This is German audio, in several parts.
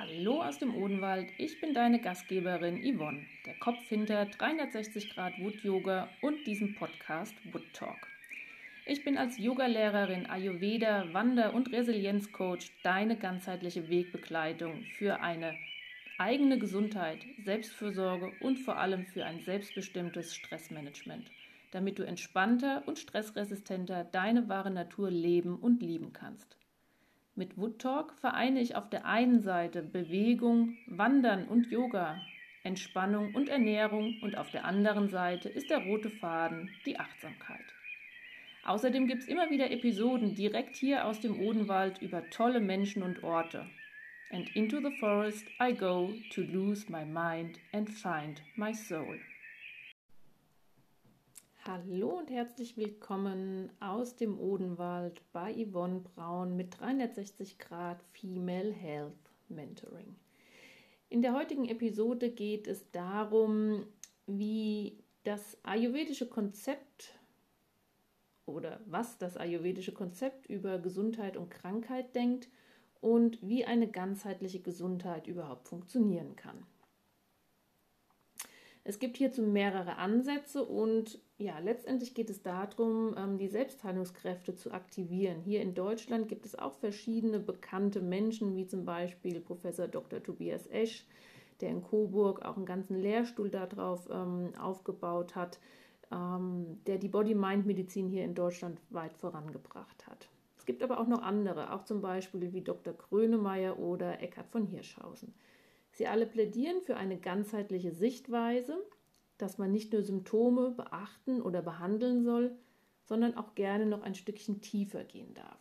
Hallo aus dem Odenwald, ich bin deine Gastgeberin Yvonne, der Kopf hinter 360 Grad Wood Yoga und diesem Podcast Wood Talk. Ich bin als Yogalehrerin, Ayurveda, Wander- und Resilienzcoach deine ganzheitliche Wegbegleitung für eine eigene Gesundheit, Selbstfürsorge und vor allem für ein selbstbestimmtes Stressmanagement, damit du entspannter und stressresistenter deine wahre Natur leben und lieben kannst. Mit Wood Talk vereine ich auf der einen Seite Bewegung, Wandern und Yoga, Entspannung und Ernährung und auf der anderen Seite ist der rote Faden die Achtsamkeit. Außerdem gibt es immer wieder Episoden direkt hier aus dem Odenwald über tolle Menschen und Orte. And into the forest I go to lose my mind and find my soul. Hallo und herzlich willkommen aus dem Odenwald bei Yvonne Braun mit 360 Grad Female Health Mentoring. In der heutigen Episode geht es darum, wie das ayurvedische Konzept oder was das ayurvedische Konzept über Gesundheit und Krankheit denkt und wie eine ganzheitliche Gesundheit überhaupt funktionieren kann. Es gibt hierzu mehrere Ansätze und ja, letztendlich geht es darum, ähm, die Selbstheilungskräfte zu aktivieren. Hier in Deutschland gibt es auch verschiedene bekannte Menschen, wie zum Beispiel Professor Dr. Tobias Esch, der in Coburg auch einen ganzen Lehrstuhl darauf ähm, aufgebaut hat, ähm, der die Body-Mind-Medizin hier in Deutschland weit vorangebracht hat. Es gibt aber auch noch andere, auch zum Beispiel wie Dr. Grönemeyer oder Eckhard von Hirschhausen. Sie alle plädieren für eine ganzheitliche Sichtweise, dass man nicht nur Symptome beachten oder behandeln soll, sondern auch gerne noch ein Stückchen tiefer gehen darf.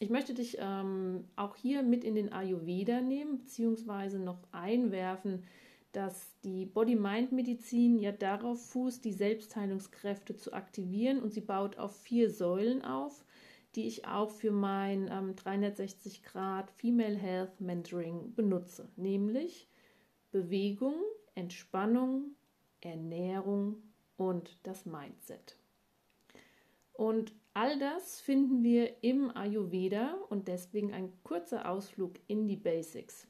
Ich möchte dich ähm, auch hier mit in den Ayurveda nehmen, beziehungsweise noch einwerfen, dass die Body-Mind-Medizin ja darauf fußt, die Selbstheilungskräfte zu aktivieren und sie baut auf vier Säulen auf, die ich auch für mein ähm, 360 Grad Female Health Mentoring benutze, nämlich Bewegung, Entspannung, Ernährung und das Mindset. Und all das finden wir im Ayurveda und deswegen ein kurzer Ausflug in die Basics.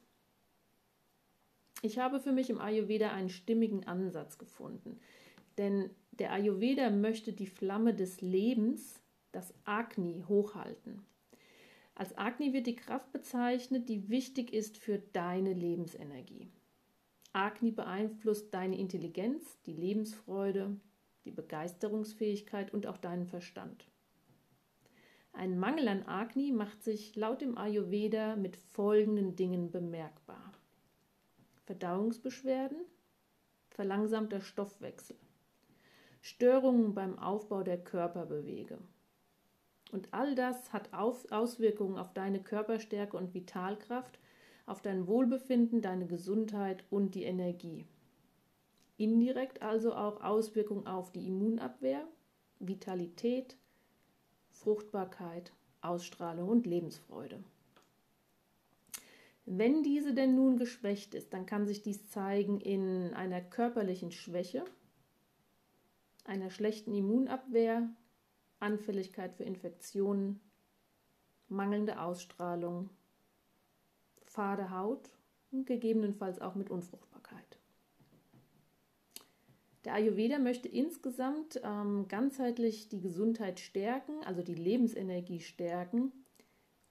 Ich habe für mich im Ayurveda einen stimmigen Ansatz gefunden, denn der Ayurveda möchte die Flamme des Lebens das Agni hochhalten. Als Agni wird die Kraft bezeichnet, die wichtig ist für deine Lebensenergie. Agni beeinflusst deine Intelligenz, die Lebensfreude, die Begeisterungsfähigkeit und auch deinen Verstand. Ein Mangel an Agni macht sich laut dem Ayurveda mit folgenden Dingen bemerkbar. Verdauungsbeschwerden, verlangsamter Stoffwechsel, Störungen beim Aufbau der Körperbewege, und all das hat Auswirkungen auf deine Körperstärke und Vitalkraft, auf dein Wohlbefinden, deine Gesundheit und die Energie. Indirekt also auch Auswirkungen auf die Immunabwehr, Vitalität, Fruchtbarkeit, Ausstrahlung und Lebensfreude. Wenn diese denn nun geschwächt ist, dann kann sich dies zeigen in einer körperlichen Schwäche, einer schlechten Immunabwehr, Anfälligkeit für Infektionen, mangelnde Ausstrahlung, fade Haut und gegebenenfalls auch mit Unfruchtbarkeit. Der Ayurveda möchte insgesamt ähm, ganzheitlich die Gesundheit stärken, also die Lebensenergie stärken.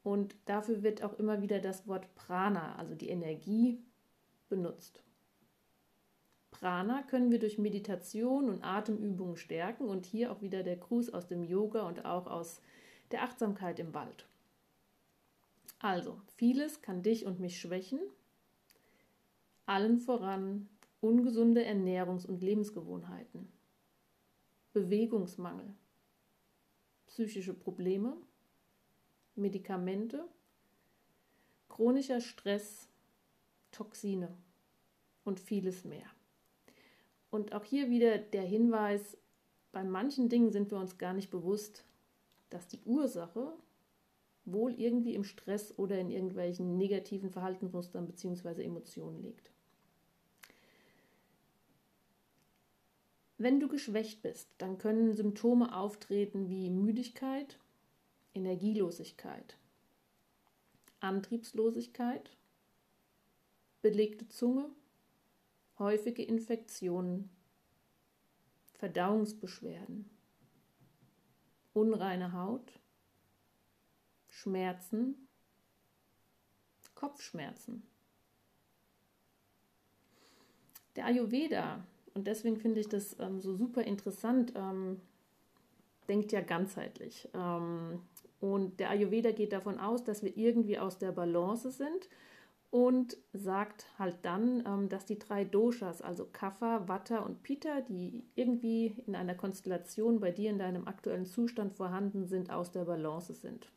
Und dafür wird auch immer wieder das Wort Prana, also die Energie, benutzt. Prana können wir durch Meditation und Atemübungen stärken und hier auch wieder der Gruß aus dem Yoga und auch aus der Achtsamkeit im Wald. Also, vieles kann dich und mich schwächen, allen voran ungesunde Ernährungs- und Lebensgewohnheiten, Bewegungsmangel, psychische Probleme, Medikamente, chronischer Stress, Toxine. Und vieles mehr. Und auch hier wieder der Hinweis, bei manchen Dingen sind wir uns gar nicht bewusst, dass die Ursache wohl irgendwie im Stress oder in irgendwelchen negativen Verhaltensmustern bzw. Emotionen liegt. Wenn du geschwächt bist, dann können Symptome auftreten wie Müdigkeit, Energielosigkeit, Antriebslosigkeit, belegte Zunge, häufige Infektionen, Verdauungsbeschwerden, unreine Haut, Schmerzen, Kopfschmerzen. Der Ayurveda, und deswegen finde ich das ähm, so super interessant, ähm, denkt ja ganzheitlich. Ähm, und der Ayurveda geht davon aus, dass wir irgendwie aus der Balance sind und sagt halt dann, ähm, dass die drei Doshas, also Kapha, Vata und Pitta, die irgendwie in einer Konstellation bei dir in deinem aktuellen Zustand vorhanden sind, aus der Balance sind.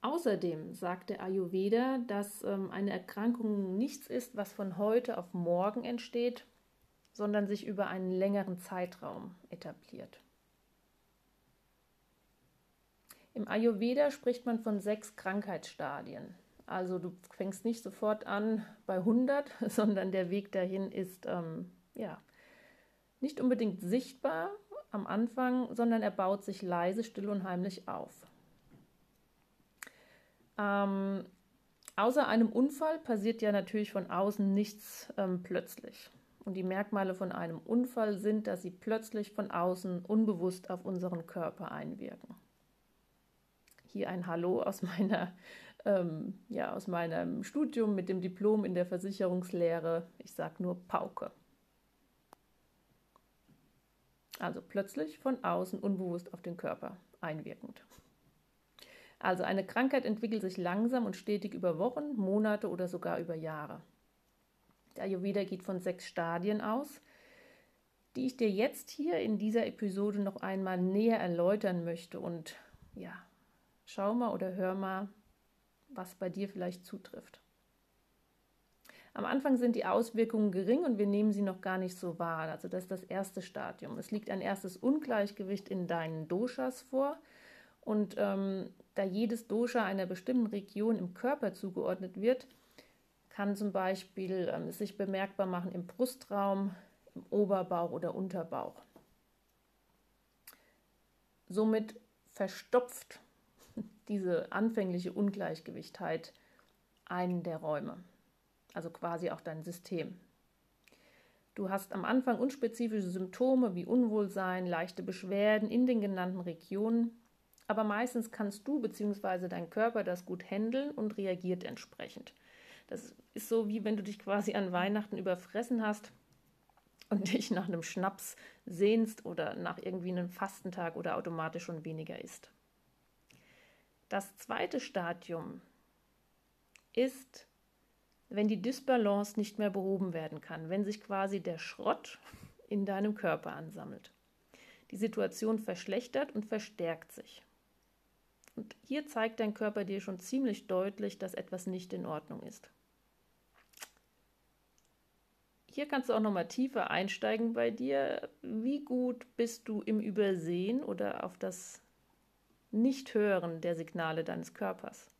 Außerdem sagt der Ayurveda, dass ähm, eine Erkrankung nichts ist, was von heute auf morgen entsteht, sondern sich über einen längeren Zeitraum etabliert. Im Ayurveda spricht man von sechs Krankheitsstadien. Also du fängst nicht sofort an bei 100, sondern der Weg dahin ist ähm, ja nicht unbedingt sichtbar am Anfang, sondern er baut sich leise, still und heimlich auf. Ähm, außer einem Unfall passiert ja natürlich von außen nichts ähm, plötzlich. Und die Merkmale von einem Unfall sind, dass sie plötzlich von außen unbewusst auf unseren Körper einwirken hier ein Hallo aus meiner ähm, ja, aus meinem Studium mit dem Diplom in der Versicherungslehre. Ich sage nur Pauke. Also plötzlich von außen unbewusst auf den Körper einwirkend. Also eine Krankheit entwickelt sich langsam und stetig über Wochen, Monate oder sogar über Jahre. Der Ayurveda geht von sechs Stadien aus, die ich dir jetzt hier in dieser Episode noch einmal näher erläutern möchte und ja, Schau mal oder hör mal, was bei dir vielleicht zutrifft. Am Anfang sind die Auswirkungen gering und wir nehmen sie noch gar nicht so wahr. Also das ist das erste Stadium. Es liegt ein erstes Ungleichgewicht in deinen Doshas vor. Und ähm, da jedes Dosha einer bestimmten Region im Körper zugeordnet wird, kann zum Beispiel ähm, es sich bemerkbar machen im Brustraum, im Oberbauch oder Unterbauch. Somit verstopft diese anfängliche Ungleichgewichtheit einen der Räume, also quasi auch dein System. Du hast am Anfang unspezifische Symptome wie Unwohlsein, leichte Beschwerden in den genannten Regionen, aber meistens kannst du bzw. dein Körper das gut handeln und reagiert entsprechend. Das ist so wie wenn du dich quasi an Weihnachten überfressen hast und dich nach einem Schnaps sehnst oder nach irgendwie einem Fastentag oder automatisch schon weniger isst. Das zweite Stadium ist, wenn die Dysbalance nicht mehr behoben werden kann, wenn sich quasi der Schrott in deinem Körper ansammelt. Die Situation verschlechtert und verstärkt sich. Und hier zeigt dein Körper dir schon ziemlich deutlich, dass etwas nicht in Ordnung ist. Hier kannst du auch nochmal tiefer einsteigen bei dir. Wie gut bist du im Übersehen oder auf das nicht-Hören der Signale deines Körpers.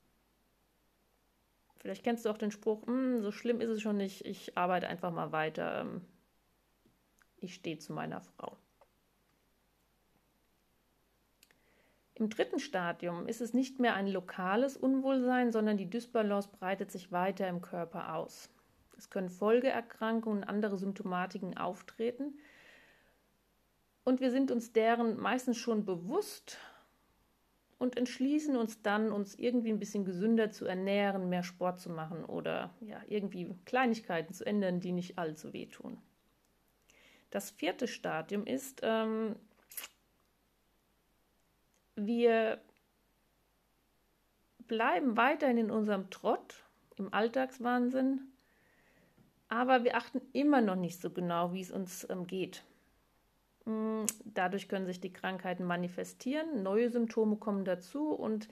Vielleicht kennst du auch den Spruch, hm, so schlimm ist es schon nicht, ich arbeite einfach mal weiter, ähm, ich stehe zu meiner Frau. Im dritten Stadium ist es nicht mehr ein lokales Unwohlsein, sondern die Dysbalance breitet sich weiter im Körper aus. Es können Folgeerkrankungen und andere Symptomatiken auftreten und wir sind uns deren meistens schon bewusst und entschließen uns dann, uns irgendwie ein bisschen gesünder zu ernähren, mehr Sport zu machen oder ja, irgendwie Kleinigkeiten zu ändern, die nicht allzu wehtun. Das vierte Stadium ist, ähm, wir bleiben weiterhin in unserem Trott, im Alltagswahnsinn, aber wir achten immer noch nicht so genau, wie es uns ähm, geht. Mm, dadurch können sich die Krankheiten manifestieren, neue Symptome kommen dazu und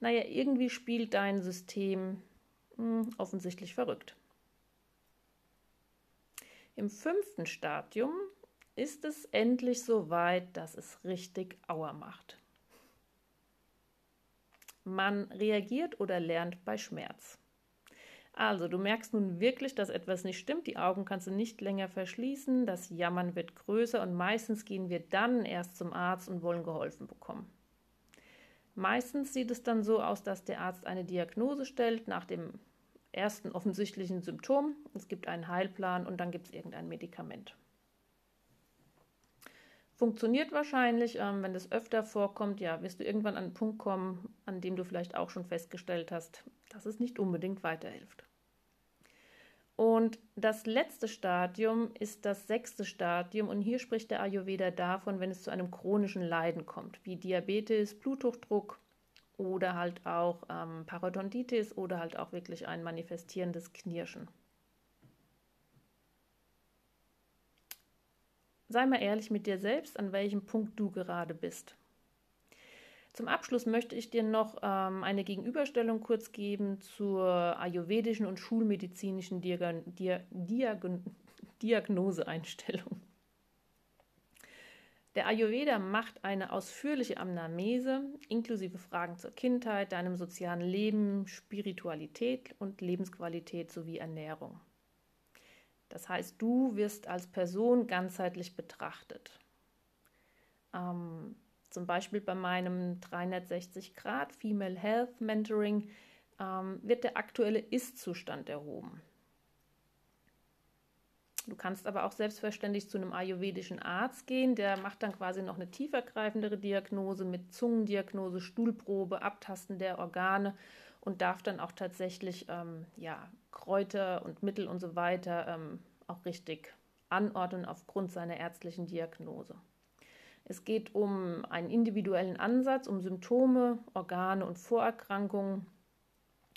naja, irgendwie spielt dein System mh, mm, offensichtlich verrückt. Im fünften Stadium ist es endlich so weit, dass es richtig Auer macht. Man reagiert oder lernt bei Schmerz. Also, du merkst nun wirklich, dass etwas nicht stimmt. Die Augen kannst du nicht länger verschließen. Das Jammern wird größer und meistens gehen wir dann erst zum Arzt und wollen geholfen bekommen. Meistens sieht es dann so aus, dass der Arzt eine Diagnose stellt nach dem ersten offensichtlichen Symptom. Es gibt einen Heilplan und dann gibt es irgendein Medikament. Funktioniert wahrscheinlich, ähm, wenn das öfter vorkommt, ja, wirst du irgendwann an einen Punkt kommen, an dem du vielleicht auch schon festgestellt hast, dass es nicht unbedingt weiterhilft. Und das letzte Stadium ist das sechste Stadium und hier spricht der Ayurveda davon, wenn es zu einem chronischen Leiden kommt, wie Diabetes, Bluthochdruck oder halt auch ähm, Parodontitis oder halt auch wirklich ein manifestierendes Knirschen. Sei mal ehrlich mit dir selbst, an welchem Punkt du gerade bist. Zum Abschluss möchte ich dir noch ähm, eine Gegenüberstellung kurz geben zur ayurvedischen und schulmedizinischen Diag Diag Diag Diagnoseeinstellung. Der Ayurveda macht eine ausführliche Anamnese inklusive Fragen zur Kindheit, deinem sozialen Leben, Spiritualität und Lebensqualität sowie Ernährung. Das heißt, du wirst als Person ganzheitlich betrachtet. Ähm, zum Beispiel bei meinem 360 Grad Female Health Mentoring ähm, wird der aktuelle Ist-Zustand erhoben. Du kannst aber auch selbstverständlich zu einem ayurvedischen Arzt gehen, der macht dann quasi noch eine tiefergreifendere Diagnose mit Zungendiagnose, Stuhlprobe, Abtasten der Organe und darf dann auch tatsächlich ähm, ja, Kräuter und Mittel und so weiter ähm, auch richtig anordnen aufgrund seiner ärztlichen Diagnose. Es geht um einen individuellen Ansatz, um Symptome, Organe und Vorerkrankungen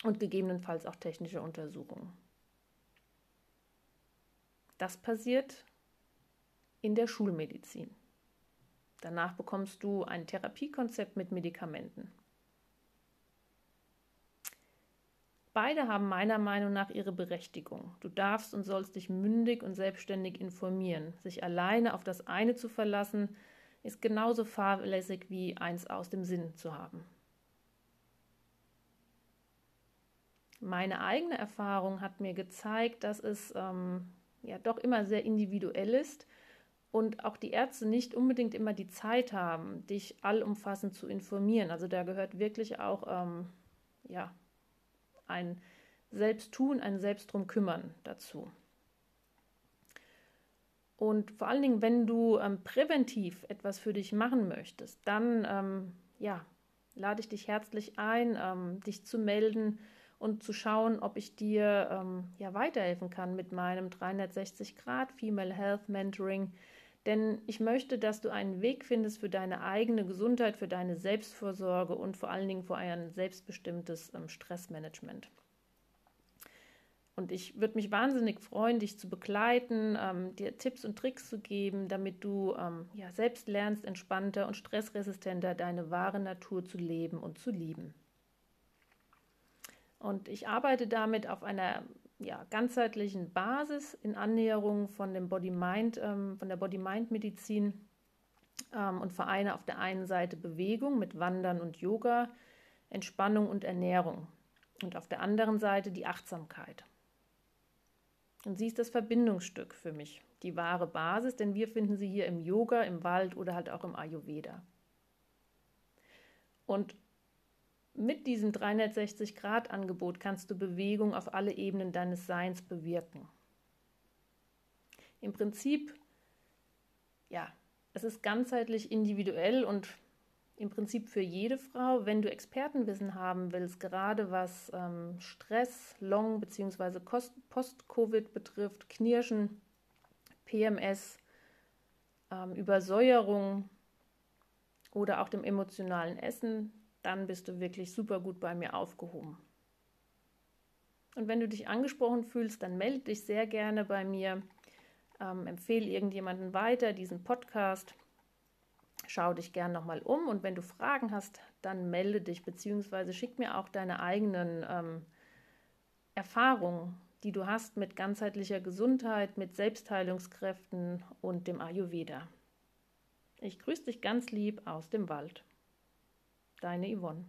und gegebenenfalls auch technische Untersuchungen. Das passiert in der Schulmedizin. Danach bekommst du ein Therapiekonzept mit Medikamenten. Beide haben meiner Meinung nach ihre Berechtigung. Du darfst und sollst dich mündig und selbstständig informieren. Sich alleine auf das eine zu verlassen, ist genauso fahrlässig wie eins aus dem Sinn zu haben. Meine eigene Erfahrung hat mir gezeigt, dass es ähm, ja doch immer sehr individuell ist und auch die Ärzte nicht unbedingt immer die Zeit haben, dich allumfassend zu informieren. Also da gehört wirklich auch ähm, ja, ein Selbsttun, ein Selbst drum kümmern dazu. Und vor allen Dingen, wenn du ähm, präventiv etwas für dich machen möchtest, dann ähm, ja, lade ich dich herzlich ein, ähm, dich zu melden und zu schauen, ob ich dir ähm, ja, weiterhelfen kann mit meinem 360 Grad Female Health Mentoring. Denn ich möchte, dass du einen Weg findest für deine eigene Gesundheit, für deine Selbstvorsorge und vor allen Dingen für ein selbstbestimmtes ähm, Stressmanagement. Und ich würde mich wahnsinnig freuen, dich zu begleiten, ähm, dir Tipps und Tricks zu geben, damit du ähm, ja, selbst lernst, entspannter und stressresistenter deine wahre Natur zu leben und zu lieben. Und ich arbeite damit auf einer ja, ganzheitlichen Basis in Annäherung von dem Body-Mind, ähm, von der Body-Mind-Medizin ähm, und vereine auf der einen Seite Bewegung mit Wandern und Yoga, Entspannung und Ernährung und auf der anderen Seite die Achtsamkeit. Und sie ist das Verbindungsstück für mich, die wahre Basis, denn wir finden sie hier im Yoga, im Wald oder halt auch im Ayurveda. Und mit diesem 360-Grad-Angebot kannst du Bewegung auf alle Ebenen deines Seins bewirken. Im Prinzip, ja, es ist ganzheitlich individuell und im Prinzip für jede Frau. Wenn du Expertenwissen haben willst, gerade was ähm, Stress, Long- bzw. Post-Covid betrifft, Knirschen, PMS, ähm, Übersäuerung oder auch dem emotionalen Essen, dann bist du wirklich super gut bei mir aufgehoben. Und wenn du dich angesprochen fühlst, dann melde dich sehr gerne bei mir. Ähm, empfehle irgendjemanden weiter diesen Podcast. Schau dich gerne nochmal um und wenn du Fragen hast, dann melde dich beziehungsweise schick mir auch deine eigenen ähm, Erfahrungen, die du hast mit ganzheitlicher Gesundheit, mit Selbstheilungskräften und dem Ayurveda. Ich grüße dich ganz lieb aus dem Wald. Deine Yvonne.